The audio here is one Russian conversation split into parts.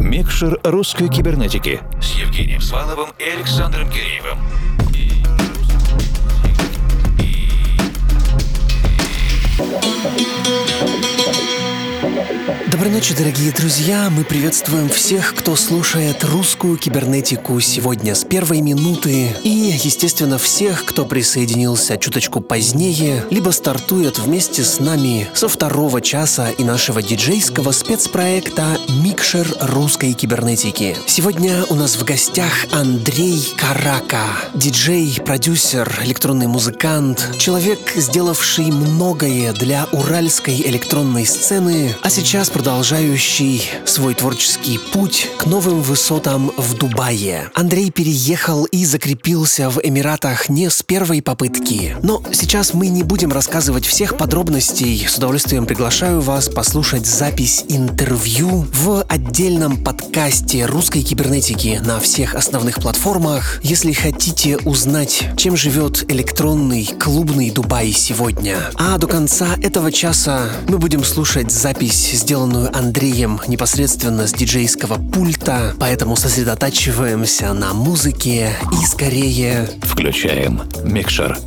Микшер русской кибернетики с Евгением Сваловым и Александром Киреевым. Доброй ночи, дорогие друзья! Мы приветствуем всех, кто слушает русскую кибернетику сегодня с первой минуты. И, естественно, всех, кто присоединился чуточку позднее, либо стартует вместе с нами со второго часа и нашего диджейского спецпроекта «Микшер русской кибернетики». Сегодня у нас в гостях Андрей Карака, диджей, продюсер, электронный музыкант, человек, сделавший многое для уральской электронной сцены, а сейчас продолжает продолжающий свой творческий путь к новым высотам в Дубае. Андрей переехал и закрепился в Эмиратах не с первой попытки. Но сейчас мы не будем рассказывать всех подробностей. С удовольствием приглашаю вас послушать запись интервью в отдельном подкасте русской кибернетики на всех основных платформах. Если хотите узнать, чем живет электронный клубный Дубай сегодня. А до конца этого часа мы будем слушать запись, сделанную сделанную Андреем непосредственно с диджейского пульта, поэтому сосредотачиваемся на музыке и скорее... Включаем микшер.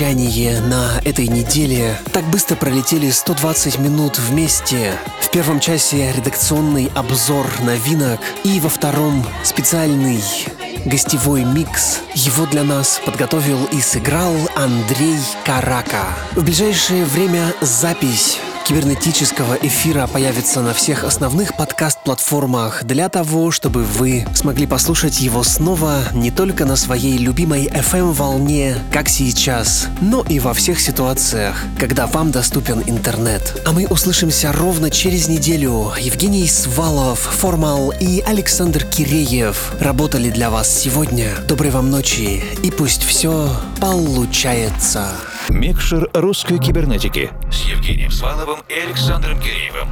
Вещание на этой неделе. Так быстро пролетели 120 минут вместе. В первом часе редакционный обзор новинок и во втором специальный гостевой микс. Его для нас подготовил и сыграл Андрей Карака. В ближайшее время запись кибернетического эфира появится на всех основных подкаст-платформах для того, чтобы вы смогли послушать его снова не только на своей любимой FM-волне, как сейчас, но и во всех ситуациях, когда вам доступен интернет. А мы услышимся ровно через неделю. Евгений Свалов, Формал и Александр Киреев работали для вас сегодня. Доброй вам ночи и пусть все получается. Микшер русской кибернетики Евгением Сваловым и Александром Киреевым.